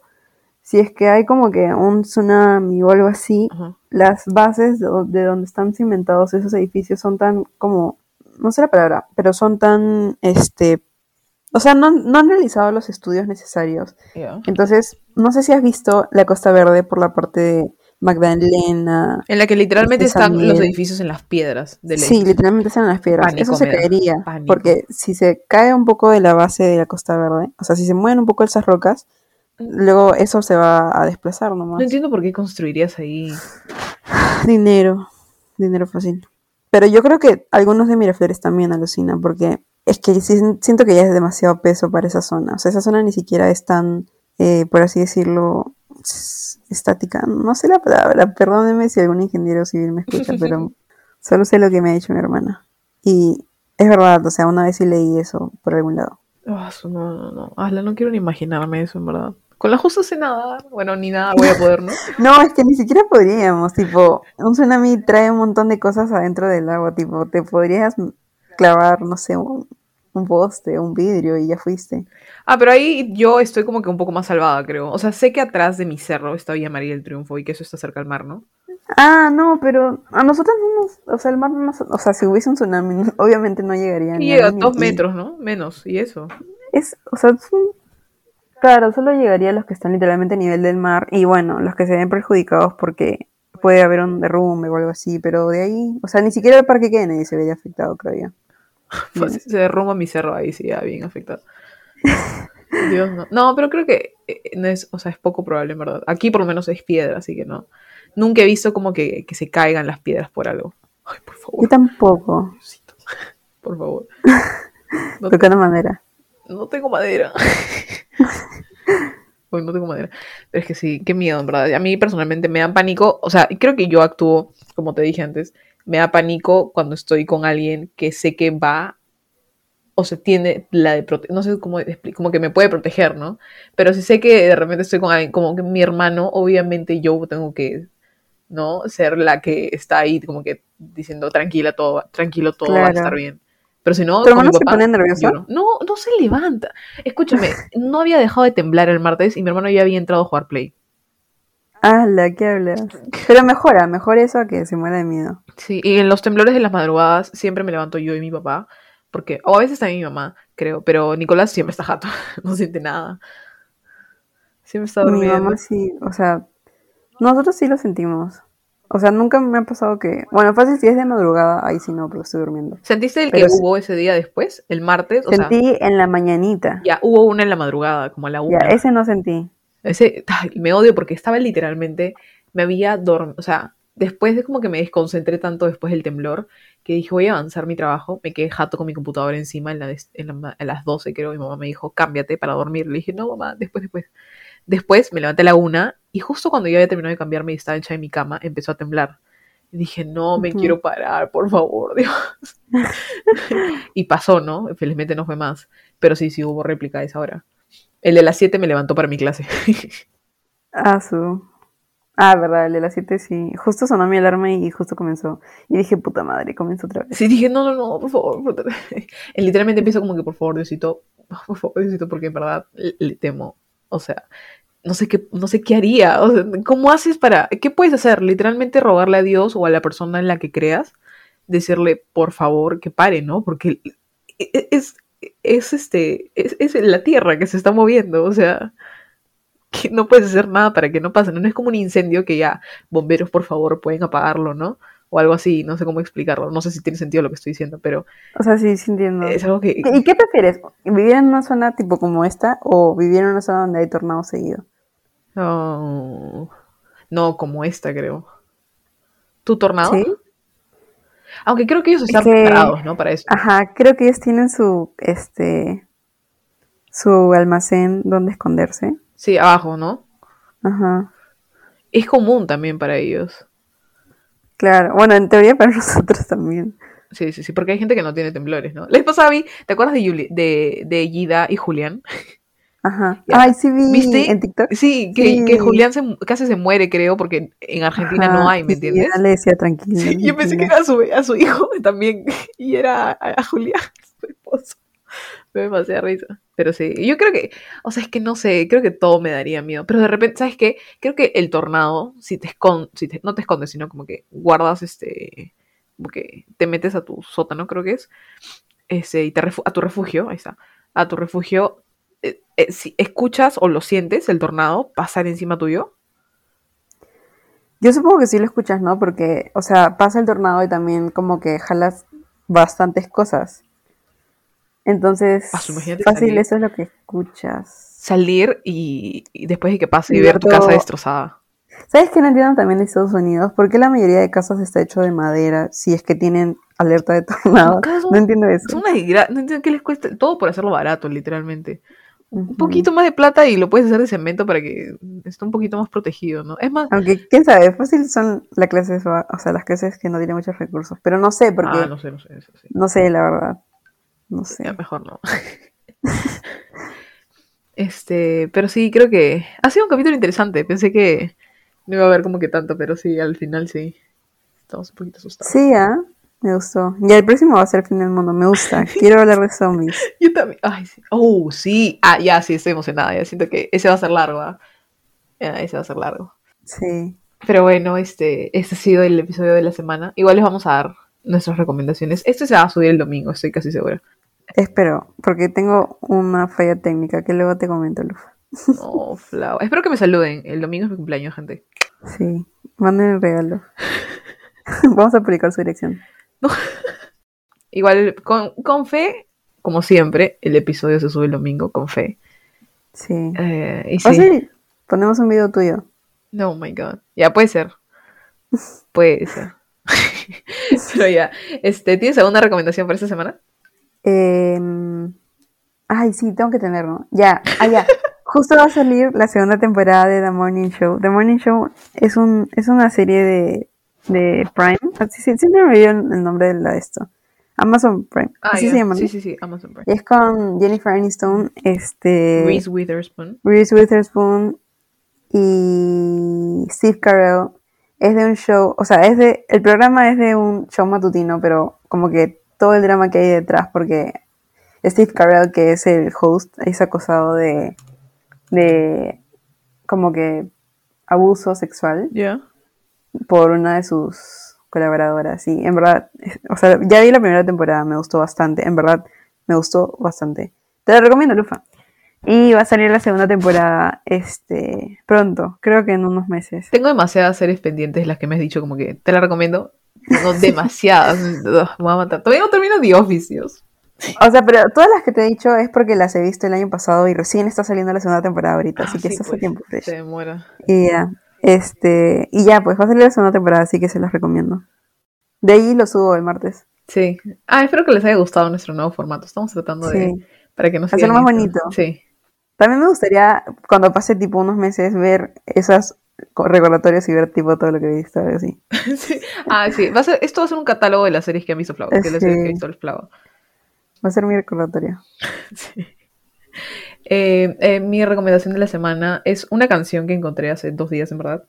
si es que hay como que un tsunami o algo así, Ajá. las bases de donde están cimentados esos edificios son tan como, no sé la palabra, pero son tan, este, o sea, no, no han realizado los estudios necesarios. Entonces, no sé si has visto la Costa Verde por la parte de Magdalena. En la que literalmente Este están los edificios en las piedras de ley. Sí, literalmente están en las piedras. Pánico Eso se caería, pánico. porque si se cae un poco de la base de la Costa Verde, o sea, si se mueven un poco esas rocas, luego eso se va a desplazar nomás. No entiendo por qué construirías ahí. Dinero, dinero fácil. Pero yo creo que algunos de Miraflores también alucinan, porque es que sí siento que ya es demasiado peso para esa zona. O sea, esa zona ni siquiera es tan, eh, por así decirlo, estática. No sé la palabra, perdónenme si algún ingeniero civil me escucha, pero solo sé lo que me ha dicho mi hermana. Y es verdad, o sea, una vez sí leí eso por algún lado. Ah, no, no, no. Ala, no quiero ni imaginarme eso, en verdad. Con la justa sé nadar. Bueno, ni nada voy a poder, ¿no? No, es que ni siquiera podríamos, tipo, un tsunami trae un montón de cosas adentro del agua, tipo, te podrías clavar, no sé, un, un poste, un vidrio y ya fuiste. Ah, pero ahí yo estoy como que un poco más salvada, creo. O sea, sé que atrás de mi cerro está Villa María del Triunfo y que eso está cerca al mar, ¿no? Ah, no, pero a nosotros no nos, o sea, el mar no nos, o sea, si hubiese un tsunami, obviamente no llegaría Y llega a dos metros, ¿no? Menos, y eso. Es, o sea, es un- claro, solo llegaría a los que están literalmente a nivel del mar y bueno, los que se ven perjudicados porque puede haber un derrumbe o algo así, pero de ahí, o sea, ni siquiera el Parque Kennedy se vería afectado, creo yo. Pues, se derrumba mi cerro ahí, sí, ya bien afectado. Dios, no. No, pero creo que eh, no es, o sea, es poco probable, en verdad. Aquí por lo menos es piedra, así que no. Nunca he visto como que, que se caigan las piedras por algo. Ay, por Yo favor, tampoco, Diosito. Por favor. No, tocando madera. no tengo madera. Hoy no tengo madera. Pero es que sí, qué miedo, en verdad. A mí personalmente me da pánico. O sea, creo que yo actúo, como te dije antes, me da pánico cuando estoy con alguien que sé que va o se tiene la de prote- no sé cómo como que me puede proteger, ¿no? Pero si sé que de repente estoy con alguien como que mi hermano, obviamente yo tengo que, ¿no? Ser la que está ahí como que diciendo tranquila todo, va- tranquilo todo va a estar bien. Pero si no, ¿Tu mi hermano se papá, pone nervioso? no. no, se levanta. Escúchame, no había dejado de temblar el martes y mi hermano ya había entrado a jugar play. la ¿qué hablas? Pero mejora, mejor eso a que se muera de miedo. Sí, y en los temblores de las madrugadas siempre me levanto yo y mi papá, porque, o a veces también mi mamá, creo, pero Nicolás siempre está jato, no siente nada. Siempre está Mi durmiendo. mamá sí, o sea, nosotros sí lo sentimos. O sea, nunca me ha pasado que, bueno, fácil si es de madrugada, ahí sí no, porque estoy durmiendo. ¿Sentiste el Pero que sí. hubo ese día después, el martes? O sea, Sentí en la mañanita. ya hubo una en la madrugada, como a la Ya, una. ese no sentí. Ese, ay, me odio porque estaba literalmente, me había dormido, o sea, después de como que me desconcentré tanto después del temblor, que dije, voy a avanzar mi trabajo, me quedé jato con mi computadora encima en, la en, la las 12, creo, mi mamá me dijo, cámbiate para dormir. Le dije, no, mamá, después, después. Después me levanté a la una y justo cuando yo había terminado de cambiarme y estaba hecha en mi cama, empezó a temblar. Y dije, no, me quiero parar, por favor, Dios. y pasó, ¿no? Felizmente no fue más. Pero sí, sí hubo réplica a esa hora. El de las 7 me levantó para mi clase. Ah, su. Ah, verdad, el de las 7 sí. Justo sonó mi alarma y justo comenzó. Y dije, puta madre, comenzó otra vez. Sí, dije, no, no, no, por favor. por favor. Literalmente empiezo como que, por favor, Diosito, por favor, Diosito, porque en verdad le, le temo. O sea, no sé qué, no sé qué haría. O sea, ¿Cómo haces para, qué puedes hacer? Literalmente rogarle a Dios o a la persona en la que creas, decirle, por favor, que pare, ¿no? Porque e- es, es este, es, es la tierra que se está moviendo, o sea, que no puedes hacer nada para que no pase, no, No es como un incendio que ya, bomberos, por favor, pueden apagarlo, ¿no? O algo así, no sé cómo explicarlo, no sé si tiene sentido lo que estoy diciendo, pero O sea, sí, sí entiendo. es algo que... ¿Y qué prefieres? ¿Vivir en una zona tipo como esta o vivir en una zona donde hay tornados seguido? No, no, como esta, creo. ¿Tu tornado? Sí. Aunque creo que ellos están que- preparados, ¿no? Para eso. Ajá, creo que ellos tienen su, este, su almacén donde esconderse. Sí, abajo, ¿no? Ajá, Es común también para ellos. Claro. Bueno, en teoría para nosotros también. Sí, sí, sí, porque hay gente que no tiene temblores, ¿no? La vez pasada vi, ¿te acuerdas de, Yuli- de, de Gida y Julián? Ajá. Ya. Ay, sí vi ¿Viste? en TikTok. Sí, que, Sí. que Julián se, casi se muere, creo, porque en Argentina Ajá, no hay, ¿me entiendes? ella le decía tranquila. Sí, yo pensé que era a su, a su hijo también, y era a, a Julián, su esposo. Me demasiada risa. Pero sí, yo creo que, o sea, es que no sé, creo que todo me daría miedo. Pero de repente, ¿sabes qué? Creo que el tornado, si te escondes, si te- no te escondes, sino como que guardas este, como que te metes a tu sótano, creo que es, ese, y te a tu refugio, ahí está, a tu refugio, eh, eh, si escuchas o lo sientes, el tornado, pasar encima tuyo. Yo supongo que sí lo escuchas, ¿no? Porque, o sea, pasa el tornado y también como que jalas bastantes cosas. Entonces, Ah, su- imagínate fácil, salir. eso es lo que escuchas. Salir y, y después de que pase y Y ver tu casa destrozada. ¿Sabes qué no entiendo también de Estados Unidos? ¿Por qué la mayoría de casas está hecho de madera si es que tienen alerta de tornado? Casas- No entiendo Es eso. una desgra- No entiendo qué les cuesta. Todo por hacerlo barato, literalmente. Un Ujú. poquito más de plata y lo puedes hacer de cemento para que esté un poquito más protegido, ¿no? Es más. Aunque, quién sabe, fácil son las clases, o sea, las clases que no tienen muchos recursos. Pero no sé, porque Ah, no. no sé, no sé, eso sí. sé, la verdad. No sé. Ya, mejor no. este, pero sí, creo que ha sido un capítulo interesante. Pensé que no iba a haber como que tanto, pero sí, al final sí. Estamos un poquito asustados. Sí, ¿ah? Me gustó. Ya el próximo va a ser el fin del mundo. Me gusta. Quiero hablar de zombies. Yo también. Ay, sí. Oh, sí. Ah, ya, sí, estoy emocionada. Ya siento que ese va a ser largo. ¿ah? Ya, ese va a ser largo. Sí. Pero bueno, este, este ha sido el episodio de la semana. Igual les vamos a dar nuestras recomendaciones. Este se va a subir el domingo, estoy casi segura. Espero, porque tengo una falla técnica que luego te comento, Lufa. Oh, Flau. Espero que me saluden. El domingo es mi cumpleaños, gente. Sí. Manden el regalo. Vamos a publicar su dirección. Igual, con, con fe, como siempre, el episodio se sube el domingo, con fe. Sí. Eh, y O sí. sí, ponemos un video tuyo. No, my God. Ya, puede ser. Puede ser. Pero ya, este, ¿tienes alguna recomendación para esta semana? Em, Ay, sí, tengo que tenerlo. Ya, ah, ya. Justo va a salir la segunda temporada de The Morning Show. The Morning Show es un es una serie de, de Prime. Así, sí, siempre me olvido el nombre de la de esto. Amazon Prime. Ah, Así ya. se llama. Sí, sí, sí, Amazon Prime. Y es con Jennifer Aniston, este, Reese Witherspoon. Reese Witherspoon y Steve Carell. Es de un show, o sea, es de, el programa es de un show matutino, pero como que todo el drama que hay detrás, porque Steve Carell, que es el host, es acosado de, de como que abuso sexual Ya. por una de sus colaboradoras. Y en verdad, o sea, ya vi la primera temporada, me gustó bastante. En verdad, me gustó bastante. Te la recomiendo, Lufa. Y va a salir la segunda temporada este pronto, creo que en unos meses. Tengo demasiadas series pendientes, las que me has dicho, como que te las recomiendo. Tengo demasiadas. Me voy a matar. Todavía no termino The Office, Dios. O sea, pero todas las que te he dicho es porque las he visto el año pasado y recién está saliendo la segunda temporada ahorita, así Ah, que sí, estás a pues, tiempo fresh. Se demora. Y ya, este, y ya, pues va a salir la segunda temporada, así que se las recomiendo. De ahí lo subo el martes. Sí. Ah, espero que les haya gustado nuestro nuevo formato. Estamos tratando de. Para que nos Hacerlo más bonito. Sí. También me gustaría, cuando pase tipo unos meses, ver esas recordatorios y ver tipo todo lo que he visto, algo así. Sí. Ah, sí. Va a ser, esto va a ser un catálogo de las series que han visto Flavo. De las series que ha Sí. visto el Flavo. Va a ser mi recordatorio. Sí. Eh, eh, mi recomendación de la semana es una canción que encontré hace dos días, en verdad,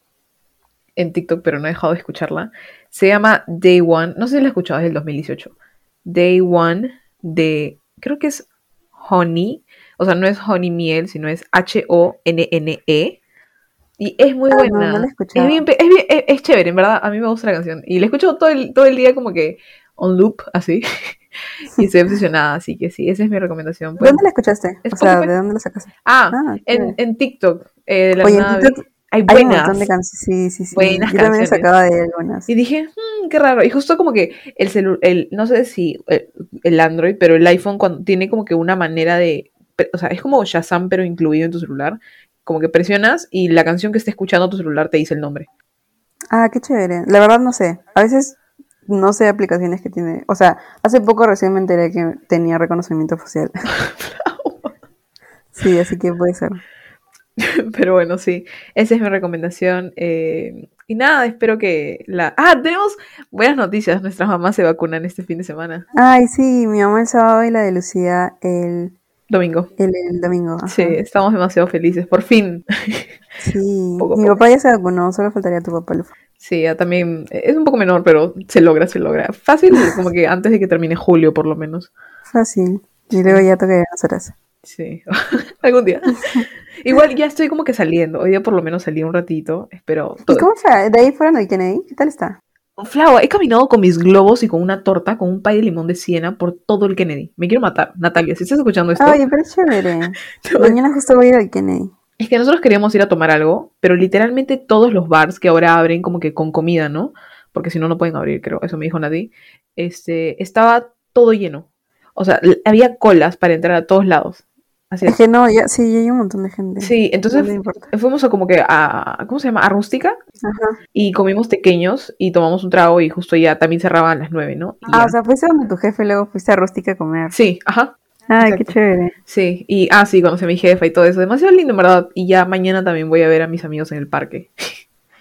en TikTok, pero no he dejado de escucharla. Se llama Day One. No sé si la he escuchado, es del 2018. Day One de, creo que es Honey. O sea, no es Honey Miel, sino es H-O-N-N-E. Y es muy Ah, no, buena. no la es, bien, es, bien- es- es chévere, en verdad. A mí me gusta la canción. Y la escucho todo el, todo el día como que on loop, así. y estoy obsesionada, así que sí, esa es mi recomendación. Pues- ¿Dónde la escuchaste? Es O sea. ¿de dónde la sacaste? Ah, Ah, en, en TikTok. eh, de la Oye, en TikTok hay Hay un buenas. montón de canciones, sí, sí, sí. Buenas Yo también sacaba de algunas. Y dije, "Hmm, qué raro. Y justo como que el celular, el, no sé si el, el Android, pero el iPhone cuando tiene como que una manera de, o sea, es como Shazam pero incluido en tu celular. Como que presionas y la canción que esté escuchando tu celular te dice el nombre. Ah, qué chévere. La verdad no sé. A veces no sé aplicaciones que tiene. O sea, hace poco recién me enteré que tenía reconocimiento facial. sí, así que puede ser. Pero bueno, sí, esa es mi recomendación. eh, y nada, espero que la... Ah, tenemos buenas noticias. Nuestras mamás se vacunan este fin de semana. Ay, sí, mi mamá el sábado y la de Lucía el, Domingo. el, el domingo. ajá. Sí, estamos demasiado felices. Por fin. Sí, Poco mi poco. papá ya se vacunó, solo faltaría tu papá. Sí, ya también es un poco menor, pero se logra, se logra. Fácil, como que antes de que termine julio, por lo menos. Fácil. Y luego ya toca las horas. Sí, algún día. Igual ya estoy como que saliendo. Hoy día por lo menos salí un ratito. Espero. ¿Y todo- cómo fue? ¿De ahí fueron al Kennedy? ¿Qué tal está? Flau, he caminado con mis globos y con una torta, con un pay de limón de siena por todo el Kennedy. Me quiero matar. Natalia, si estás escuchando esto, Ay, pero es chévere. Mañana justo voy a ir al Kennedy. es que nosotros queríamos ir a tomar algo, pero literalmente todos los bars que ahora abren como que con comida, ¿no? Porque si no, no pueden abrir, creo. Eso me dijo Nadie. Este, estaba todo lleno. O sea, había colas para entrar a todos lados. Así Es es. que no, ya, sí, ya hay un montón de gente. Sí, entonces No fuimos a como que a, ¿cómo se llama? A Rústica Ajá. y comimos pequeños y tomamos un trago y justo ya también cerraban a las nueve, ¿no? Y Ah, ya. o sea, fuiste donde tu jefe y luego fuiste a Rústica a comer. Sí, ajá. Ay, exacto. qué chévere. Sí, y ah, sí, conocí a mi jefa y todo eso. Demasiado lindo, en verdad. Y ya mañana también voy a ver a mis amigos en el parque.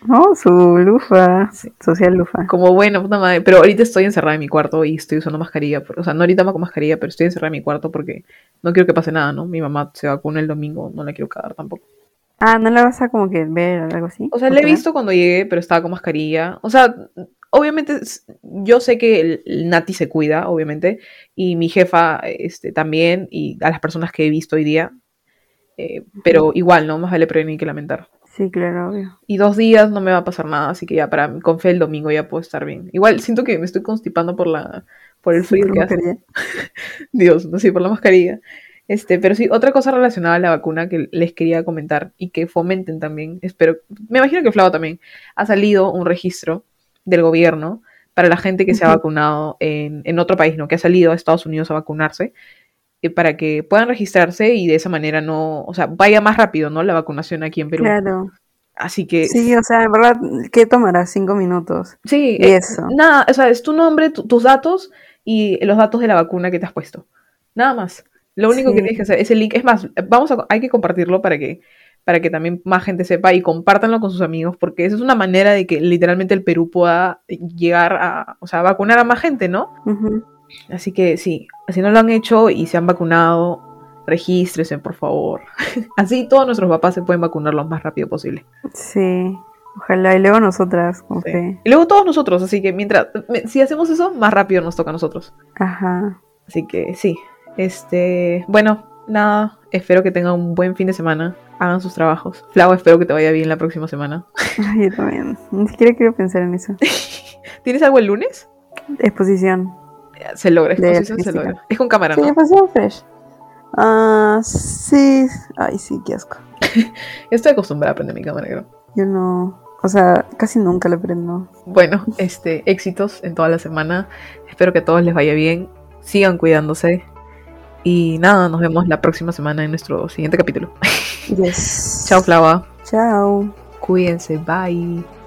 Oh, su lufa. Sí. Social lufa. Como bueno, puta madre. Pero ahorita estoy encerrada en mi cuarto y estoy usando mascarilla. O sea, no ahorita con mascarilla, pero estoy encerrada en mi cuarto porque no quiero que pase nada, ¿no? Mi mamá se vacuna el domingo, no la quiero cagar tampoco. Ah, ¿no la vas a como que ver o algo así? O sea, ¿O la he visto cuando llegué, pero estaba con mascarilla. O sea, obviamente yo sé que el, el Nati se cuida, obviamente, y mi jefa este, también, y a las personas que he visto hoy día. Eh, pero igual, ¿no? Más vale prevenir que lamentar. Sí, claro, obvio. Y dos días no me va a pasar nada, así que ya para con fe el domingo ya puedo estar bien. Igual siento que me estoy constipando por la por el frío que hace. Dios, no sé, por la mascarilla. Este, pero sí, otra cosa relacionada a la vacuna que les quería comentar y que fomenten también, espero, me imagino que Flava también, ha salido un registro del gobierno para la gente que se ha vacunado en, en otro país, ¿no? Que ha salido a Estados Unidos a vacunarse, eh, para que puedan registrarse y de esa manera no, o sea, vaya más rápido, ¿no? La vacunación aquí en Perú. Claro. Así que Sí, o sea, en verdad, ¿qué tomará? Cinco minutos. Sí, Y eh, eso. nada, o sea, es tu nombre, tu- tus datos y los datos de la vacuna que te has puesto. Nada más. Lo único que tienes que hacer es el link. Es más, vamos a, hay que compartirlo para que, para que también más gente sepa y compártanlo con sus amigos, porque esa es una manera de que literalmente el Perú pueda llegar a, o sea, vacunar a más gente, ¿no? Así que sí, si no lo han hecho y se han vacunado, regístrense, por favor. Así todos nuestros papás se pueden vacunar lo más rápido posible. Sí. Ojalá. Y luego nosotras, con Sí. Y luego todos nosotros, así que mientras, si hacemos eso, más rápido nos toca a nosotros. Ajá. Así que sí. Este, bueno, nada, espero que tengan un buen fin de semana. Hagan sus trabajos. Flau, espero que te vaya bien la próxima semana. Ay, yo también. Ni siquiera quiero pensar en eso. ¿Tienes algo el lunes? Exposición. Se logra, exposición se logra. Es con cámara, Sí, ¿no? exposición fresh. Ah, sí. Ay, sí, qué asco. Estoy acostumbrada a aprender mi cámara, creo. Yo no. O sea, casi nunca la prendo. Bueno, este, éxitos en toda la semana. Espero que a todos les vaya bien. Sigan cuidándose. Y nada, nos vemos la próxima semana en nuestro siguiente capítulo. Yes. Chao, Flava. Chao. Cuídense. Bye.